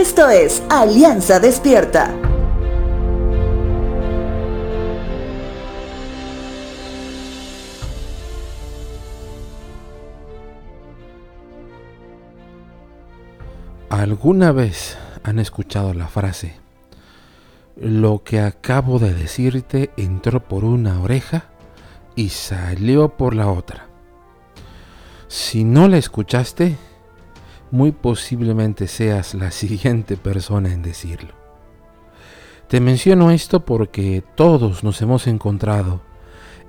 Esto es Alianza Despierta. ¿Alguna vez han escuchado la frase, lo que acabo de decirte entró por una oreja y salió por la otra? Si no la escuchaste, muy posiblemente seas la siguiente persona en decirlo. Te menciono esto porque todos nos hemos encontrado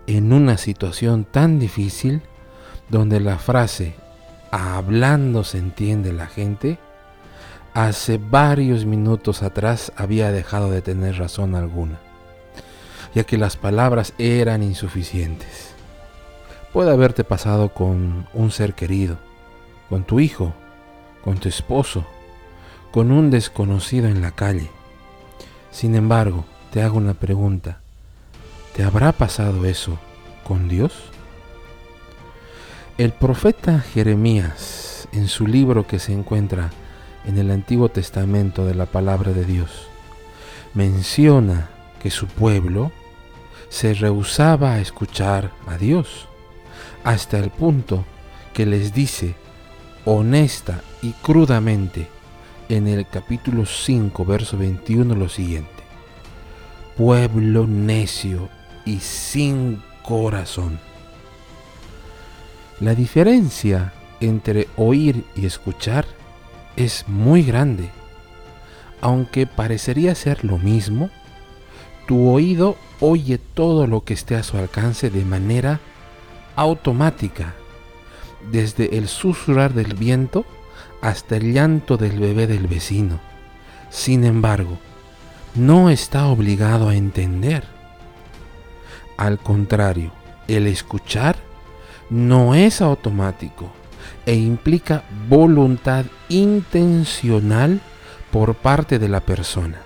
en una situación tan difícil donde la frase hablando se entiende la gente hace varios minutos atrás había dejado de tener razón alguna, ya que las palabras eran insuficientes. Puede haberte pasado con un ser querido, con tu hijo, con tu esposo, con un desconocido en la calle. Sin embargo, te hago una pregunta. ¿Te habrá pasado eso con Dios? El profeta Jeremías, en su libro que se encuentra en el Antiguo Testamento de la palabra de Dios, menciona que su pueblo se rehusaba a escuchar a Dios, hasta el punto que les dice honesta y crudamente en el capítulo 5, verso 21 lo siguiente. Pueblo necio y sin corazón. La diferencia entre oír y escuchar es muy grande. Aunque parecería ser lo mismo, tu oído oye todo lo que esté a su alcance de manera automática, desde el susurrar del viento hasta el llanto del bebé del vecino. Sin embargo, no está obligado a entender. Al contrario, el escuchar no es automático e implica voluntad intencional por parte de la persona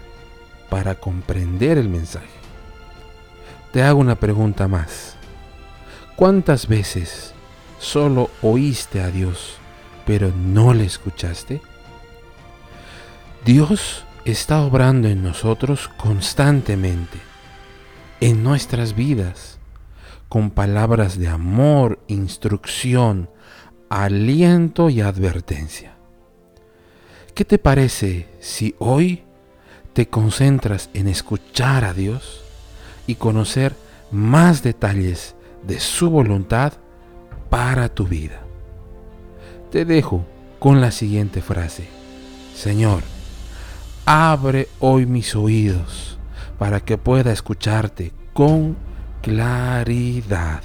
para comprender el mensaje. Te hago una pregunta más. ¿Cuántas veces solo oíste a Dios, pero no le escuchaste? Dios está obrando en nosotros constantemente, en nuestras vidas, con palabras de amor, instrucción, aliento y advertencia. ¿Qué te parece si hoy te concentras en escuchar a Dios y conocer más detalles de su voluntad para tu vida? Te dejo con la siguiente frase. Señor, abre hoy mis oídos para que pueda escucharte con claridad.